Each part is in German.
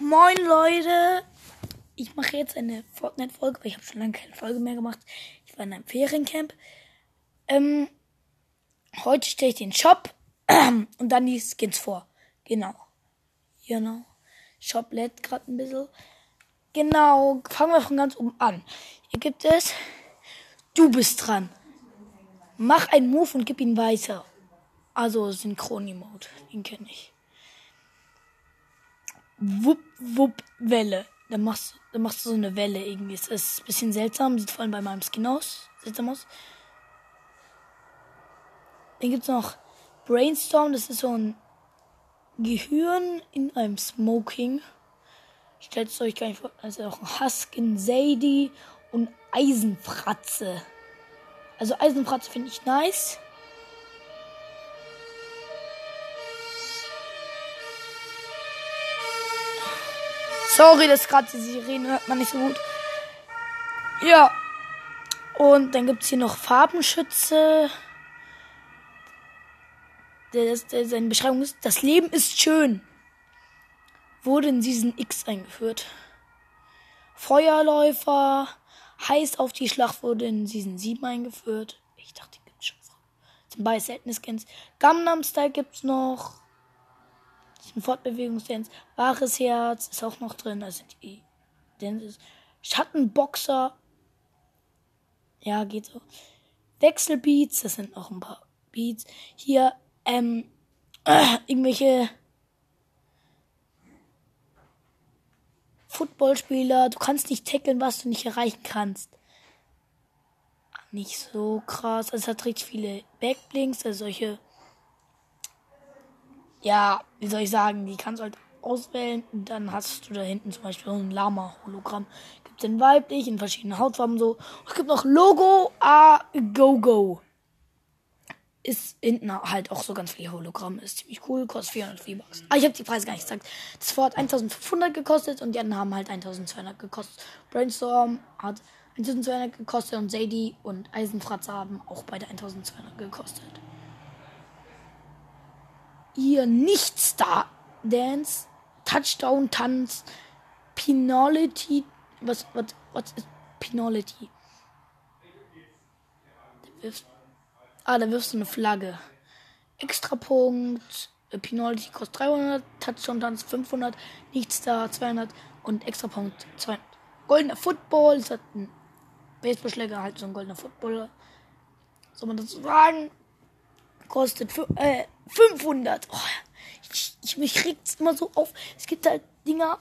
Moin Leute, ich mache jetzt eine Fortnite-Folge, weil ich habe schon lange keine Folge mehr gemacht. Ich war in einem Feriencamp. Ähm, heute stelle ich den Shop und dann die Skins vor. Genau. Genau. Shop lädt gerade ein bisschen. Genau, fangen wir von ganz oben an. Hier gibt es, du bist dran. Mach einen Move und gib ihn weiter. Also Synchron-Emote, den kenne ich. Wupp, wupp, Welle. Dann machst, dann machst du so eine Welle irgendwie. Es ist ein bisschen seltsam, sieht vor allem bei meinem Skin aus. Seltsam aus. Dann gibt's noch Brainstorm, das ist so ein Gehirn in einem Smoking. Stellt es euch gar nicht vor. Also auch ein Huskin, Sadie und Eisenfratze. Also Eisenfratze finde ich nice. Sorry, das gerade die Sirene hört man nicht so gut. Ja. Und dann gibt es hier noch Farbenschütze. Der, der, seine Beschreibung ist, das Leben ist schön. Wurde in Season X eingeführt. Feuerläufer. Heiß auf die Schlacht wurde in Season 7 eingeführt. Ich dachte, die gibt's schon. Zum Beispiel seltene Skins. Gangnam Style gibt's noch. Ein Fortbewegungsdance. Wahres Herz ist auch noch drin. Also die Dances. Schattenboxer. Ja, geht so. Wechselbeats, das sind noch ein paar Beats. Hier, ähm, äh, irgendwelche Footballspieler. Du kannst nicht tackeln, was du nicht erreichen kannst. Nicht so krass. Also es hat richtig viele Backblinks, also solche ja, wie soll ich sagen, die kannst du halt auswählen dann hast du da hinten zum Beispiel ein Lama-Hologramm. Gibt es in weiblich, in verschiedenen Hautfarben so. es gibt noch Logo A Go Go. Ist hinten halt auch so ganz viele Hologramme. Ist ziemlich cool, kostet 400 V-Bucks. Ah, ich habe die Preise gar nicht gesagt. Das Vor hat 1500 gekostet und die anderen haben halt 1200 gekostet. Brainstorm hat 1200 gekostet und Sadie und Eisenfratze haben auch beide 1200 gekostet ihr Nicht-Star Dance, Touchdown Tanz, Penalty. Was, was, was ist Penalty? Da ah, da wirfst du eine Flagge. Extrapunkt. Äh, Penalty kostet 300, Touchdown Tanz 500, Nichtstar 200 und Extrapunkt 200. Goldener Football, das hat ein Baseballschläger, halt so ein goldener Football. Soll man dazu sagen? Kostet äh, 500. Oh, ich, ich, mich regt's immer so auf. Es gibt halt Dinger,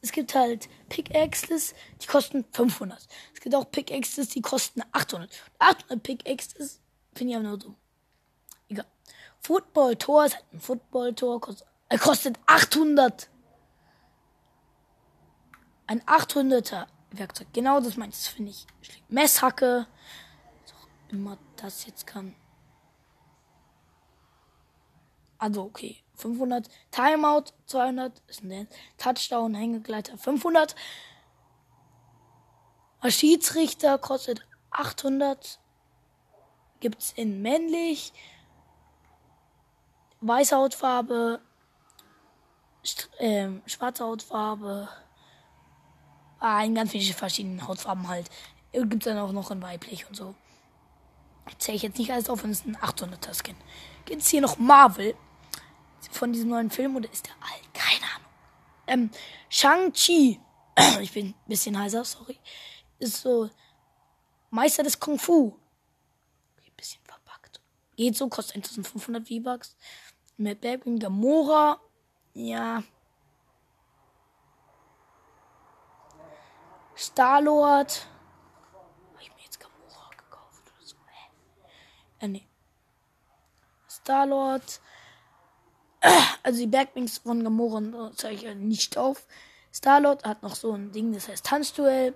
es gibt halt Pickaxes, die kosten 500. Es gibt auch Pickaxes, die kosten 800. 800 Pickaxes finde ich aber nur dumm. Egal. Football-Tor ist halt ein Football-Tor, kostet, äh, kostet 800. Ein 800er Werkzeug. Genau das meinst du, finde ich. Messhacke. So, immer das jetzt kann. Also okay, 500. Timeout 200 ist ein Touchdown, Hängegleiter 500. Schiedsrichter kostet 800. Gibt's in männlich. Weiße Hautfarbe. äh, schwarze Hautfarbe. Ah, in ganz vielen verschiedenen Hautfarben halt. Gibt's dann auch noch in weiblich und so. Zähle ich jetzt nicht alles auf, wenn es ein 800er Skin. Gibt's hier noch Marvel von diesem neuen Film oder ist der alt? Keine Ahnung. Ähm, Shang-Chi. ich bin ein bisschen heiser, sorry. Ist so Meister des Kung Fu. Ein bisschen verpackt. Geht so, kostet 1500 V-Bucks. Mit Bergwing Gamora. Ja. Star-Lord. Habe ich mir jetzt Gamora gekauft oder so? Hä? Äh, nee. Star-Lord. Also die Bergwings von Gamora zeige ich nicht auf. Starlord hat noch so ein Ding, das heißt Tanzduell.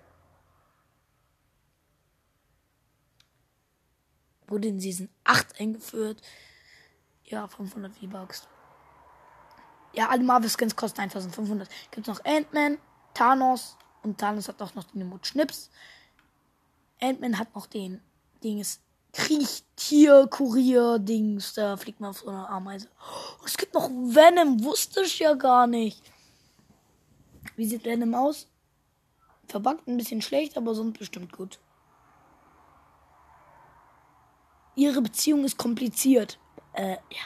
Wurde in Season 8 eingeführt. Ja, 500 V-Bucks. Ja, alle Marvel-Skins kosten 1500. Gibt noch Ant-Man, Thanos und Thanos hat auch noch den Mut Schnips. Ant-Man hat noch den Dings Kriechtier-Kurier-Dings. Da fliegt man auf so einer Ameise. Oh, es gibt noch Venom, wusste ich ja gar nicht. Wie sieht Venom aus? Verbackt ein bisschen schlecht, aber sonst bestimmt gut. Ihre Beziehung ist kompliziert. Äh, ja.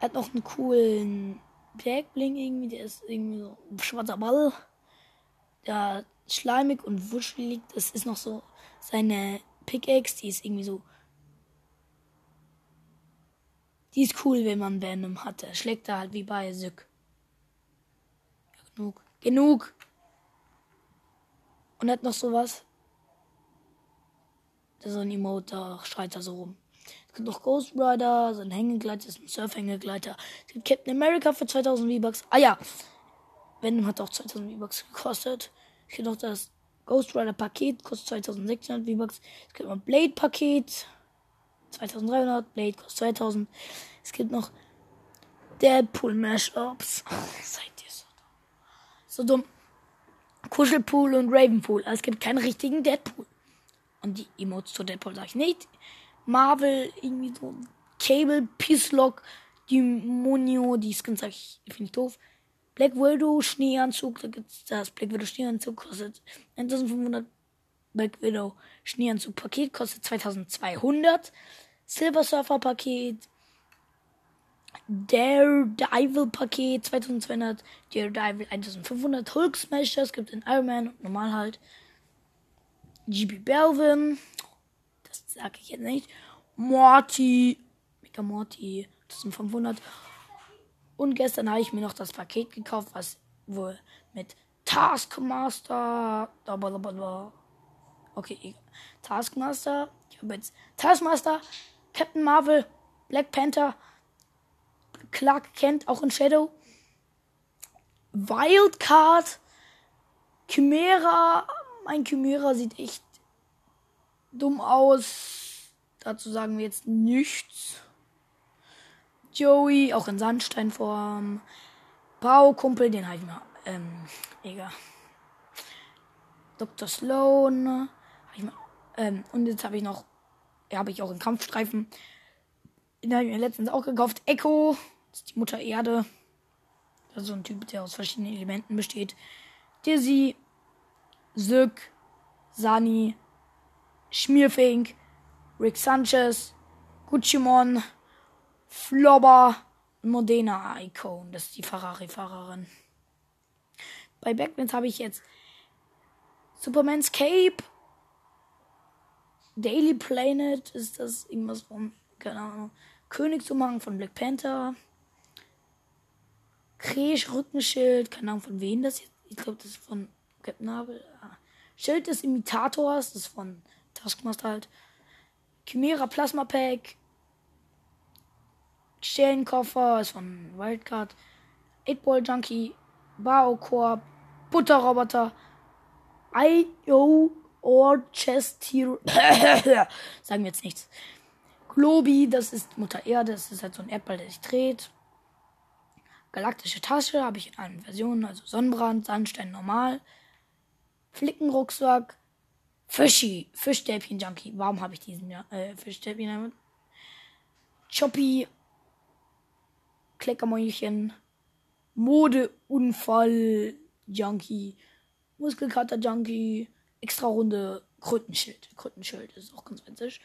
Er hat noch einen coolen Backbling irgendwie, der ist irgendwie so ein schwarzer Ball. Der schleimig und wuschelig. Das ist noch so seine Pickaxe, die ist irgendwie so. Die ist cool, wenn man Venom hat. Er schlägt da halt wie bei Sück. Ja, genug. Genug! Und hat noch sowas. Das ist ein Emote, da schreit er so rum. Es gibt noch Ghost Rider, so ein Hängegleiter, ist ein Surf-Hängegleiter. Es gibt Captain America für 2000 V-Bucks. Ah ja, Venom hat auch 2000 V-Bucks gekostet. Es gibt noch das Ghost Rider Paket, kostet 2600 V-Bucks. Es gibt noch ein Blade Paket, 2300. Blade kostet 2000. Es gibt noch Deadpool Mashups. Seid ihr so dumm? So dumm. Kuschelpool und Ravenpool. Aber es gibt keinen richtigen Deadpool. Und die Emotes zu Deadpool sage ich nicht. Marvel, irgendwie so Cable, Peace Lock, Demonio, die Skins sag ich, finde ich doof. Black Widow Schneeanzug, da gibt's das Black Widow Schneeanzug kostet 1500. Black Widow Schneeanzug Paket kostet 2200. Silver Surfer Paket. Daredevil Paket 2200. Daredevil 1500. Hulk Smasher, es gibt in Iron Man und normal halt. GB Belvin. Das sage ich jetzt nicht. Morty. Mega Morty. 1500. Und gestern habe ich mir noch das Paket gekauft, was wohl mit Taskmaster. Okay, Taskmaster. Ich habe jetzt Taskmaster, Captain Marvel, Black Panther, Clark Kent, auch in Shadow. Wildcard, Chimera. Mein Chimera sieht echt dumm aus. Dazu sagen wir jetzt nichts. Joey, auch in Sandsteinform. Baukumpel, den habe ich mal. Ähm, egal. Dr. Sloan. Ich mal, ähm, und jetzt habe ich noch. Ja, habe ich auch in Kampfstreifen. Den habe ich mir letztens auch gekauft. Echo. Das ist die Mutter Erde. Das ist so ein Typ, der aus verschiedenen Elementen besteht. Dizzy. Sück. Sani. Schmierfink. Rick Sanchez. Gucci-Mon. Flobber Modena Icon. Das ist die Ferrari-Fahrerin. Bei Backbins habe ich jetzt Superman's Cape. Daily Planet ist das irgendwas von, keine Ahnung, Königsumhang von Black Panther. Kresch Rückenschild, keine Ahnung von wem das jetzt. Ich glaube, das ist von Captain Marvel. Ah. Schild des Imitators, das ist von Taskmaster halt. Chimera Plasma Pack. Stellenkoffer ist von Wildcard. 8-Ball Junkie, Bao Corp, Butterroboter, IO or Chest Hero. Sagen wir jetzt nichts. Globi, das ist Mutter Erde, das ist halt so ein Erdball, der sich dreht. Galaktische Tasche habe ich in allen Versionen, also Sonnenbrand, Sandstein normal. Flickenrucksack, Fischi, Fischstäbchen Junkie. Warum habe ich diesen äh, Fischstäbchen damit? Choppy, Kleckermäulchen, Modeunfall, Junkie, Muskelkater Junkie, extra Runde, Krötenschild. Krötenschild ist auch ganz witzig.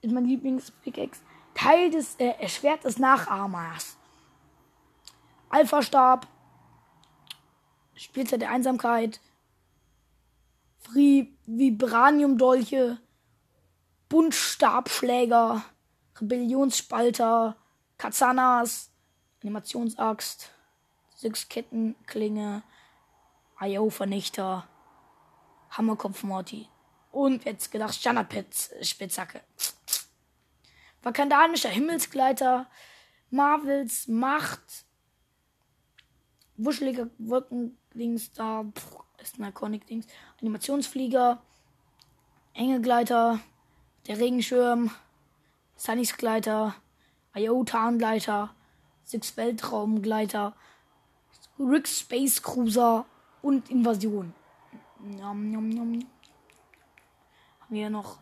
Ist mein Lieblings-Pickaxe. Teil des äh, Schwert des Nachahmers. Alpha-Stab. Spielzeit der Einsamkeit. Free Vibranium-Dolche. Buntstabschläger. Rebellionsspalter. Katsanas, Animationsaxt, Sechskettenklinge, IO-Vernichter, Hammerkopf Morty. Und jetzt gedacht Standardspitzhacke. Vakandanischer Himmelsgleiter, Marvels Macht, wuscheliger Wolkendings da, ist ein Iconic-Dings, Animationsflieger, Engegleiter, der Regenschirm, Sunnys Gleiter, IO-Tarngleiter, Six Weltraumgleiter, Rick Space Cruiser und Invasion. Nom, nom, nom. Haben wir noch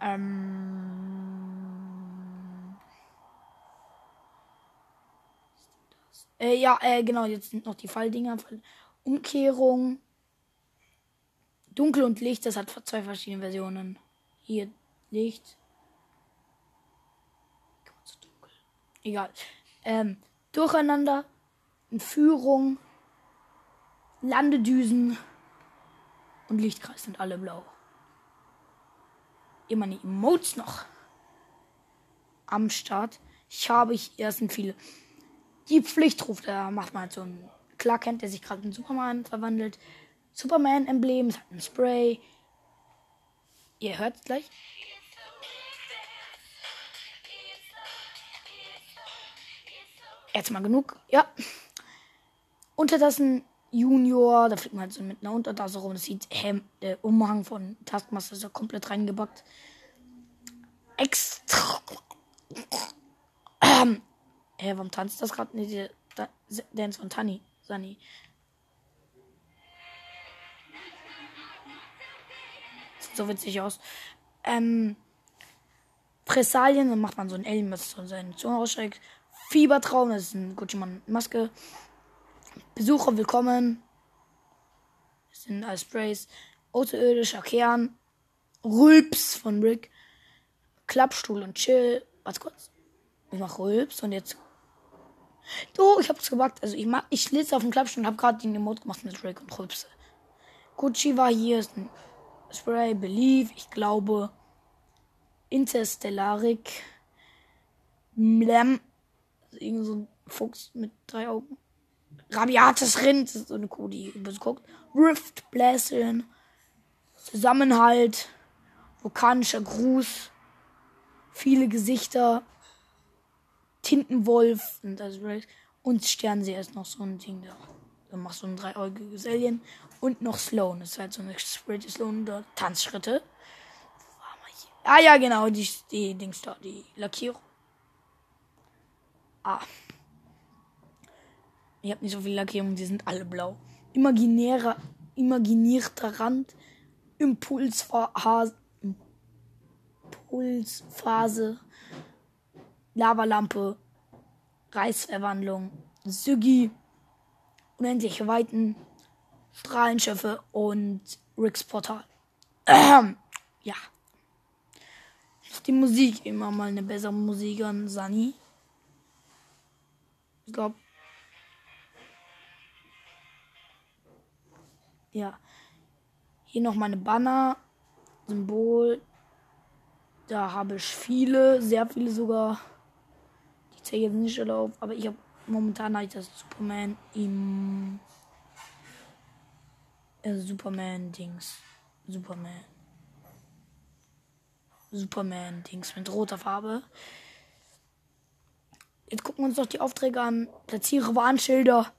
ähm, Äh, ja, äh, genau, jetzt sind noch die Falldinger. Umkehrung. Dunkel und Licht, das hat zwei verschiedene Versionen. Hier Licht. Egal. Ähm, Durcheinander. Führung. Landedüsen. Und Lichtkreis sind alle blau. Immer die Emotes noch am Start. Ich habe hier sind viele. Die Pflichtruf, da macht man halt so einen Clark Kent, der sich gerade in Superman verwandelt. Superman-Emblem, hat ein Spray. Ihr hört es gleich. Jetzt mal genug. Ja. Untertassen Junior, da fliegt man halt so mit einer Untertasse rum. Das sieht Hem der Umhang von Taskmaster ist da komplett reingebackt. Extra. Ähm. Hä, warum tanzt das gerade? Nee, der Dance von Tani. Sunny. Sieht so witzig aus. Ähm. Pressalien, dann macht man so ein Alien, was so seine Zunge rausstreckt. Fiebertraum, das ist ein Gucci-Mann-Maske. Besucher willkommen. Das sind alles Sprays. Außerirdischer Kern. Rülps von Rick. Klappstuhl und Chill. Warte kurz. Ich mach Rülps und jetzt. Du, ich hab's gemacht. Also ich mach, ich schlitze auf dem Klappstuhl und hab gerade den Emote gemacht mit Rick und Rülpse. Gucci war hier. Ist ein Spray. Believe. Ich glaube. Interstellarik. Mlem. Irgend so ein Fuchs mit drei Augen. Rabiates Rind, das ist so eine Kuh, die übelst guckt. Rift Bläschen. Zusammenhalt. Vulkanischer Gruß. Viele Gesichter. Tintenwolf. Und, und Sternsee ist noch so ein Ding da. Dann machst du ein dreiäugiges Alien. Und noch Sloan. Das ist halt so eine Spirit Sloan Tanzschritte. Ah ja, genau, die, die Dings da, die Lackierung. Ah. Ich habe nicht so viele Lackierungen, die sind alle blau. Imaginärer, imaginierter Rand, Impulsphase, Impulsphase, Lavalampe, Reisverwandlung, Sygi, unendliche Weiten, Strahlenschiffe und Ricks Portal. Ähm, ja. Die Musik immer mal eine bessere Musik an Sunny. Ich glaube, Ja. Hier noch meine Banner. Symbol. Da habe ich viele, sehr viele sogar. Die zähle jetzt nicht alle auf, aber ich habe momentan halt das Superman im äh, Superman Dings. Superman. Superman Dings mit roter Farbe. Jetzt gucken wir uns noch die Aufträge an. Platziere Warnschilder.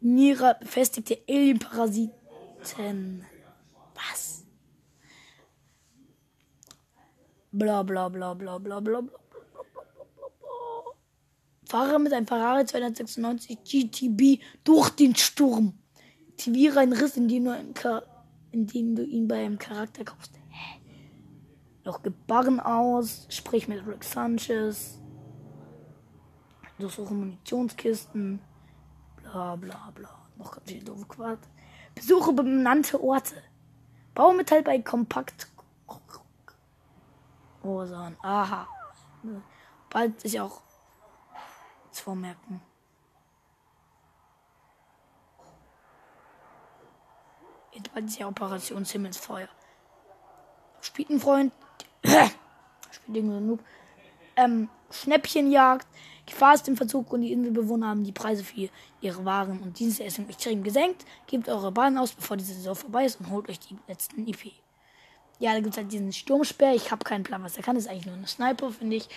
Niere befestigte Alien-Parasiten. Was? Bla bla bla bla bla bla bla. Fahre mit einem Ferrari 296 GTB durch den Sturm. Aktiviere einen Riss, in dem, in dem du ihn bei einem Charakter kaufst. Hä? Noch Gebarren aus. Sprich mit Rick Sanchez. Durchsuche Munitionskisten. Bla bla bla. Noch ganz viel doofe Quatsch. Besuche benannte Orte. Baumetall bei Kompakt. Rosan. Aha. Bald sich auch vormerken. Jetzt bald ist ja Operation Himmelsfeuer. Spietenfreund. Spielt genug. Ähm, Schnäppchenjagd. Gefahr ist im Verzug und die Inselbewohner haben die Preise für ihre Waren und Dienstessen extrem gesenkt. Gebt eure Bahn aus, bevor diese Saison vorbei ist und holt euch die letzten IP. Ja, da gibt es halt diesen Sturmsperr. Ich habe keinen Plan, was er kann. Das ist eigentlich nur eine Sniper, finde ich.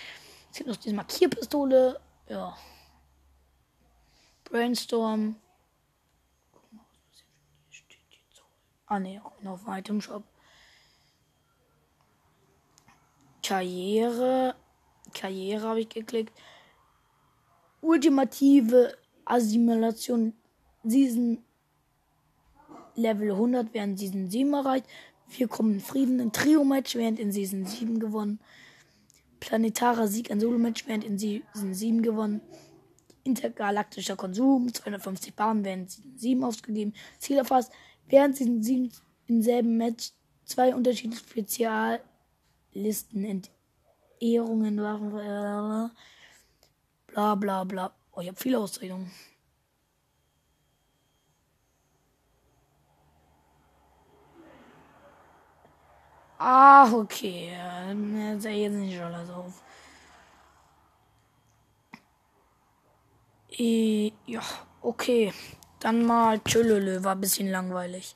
Es gibt noch diese Markierpistole. Ja. Brainstorm. Ah, ne, auch noch auf dem Item Shop. Karriere. Karriere habe ich geklickt ultimative Assimilation Season Level 100 während Season 7 erreicht. Wir kommen in Frieden in Trio-Match während in Season 7 gewonnen. Planetarer Sieg ein Solo-Match während in Season 7 gewonnen. intergalaktischer Konsum. 250 Bahnen werden in 7 ausgegeben. Ziel erfasst. Während Season 7 im selben Match zwei unterschiedliche Speziallisten Ehrungen waren. Bla bla bla. Oh, ich habe viele Ausredungen. Ah, okay. Jetzt nicht alles auf. Ja, okay. Dann mal Tschüllele, war ein bisschen langweilig.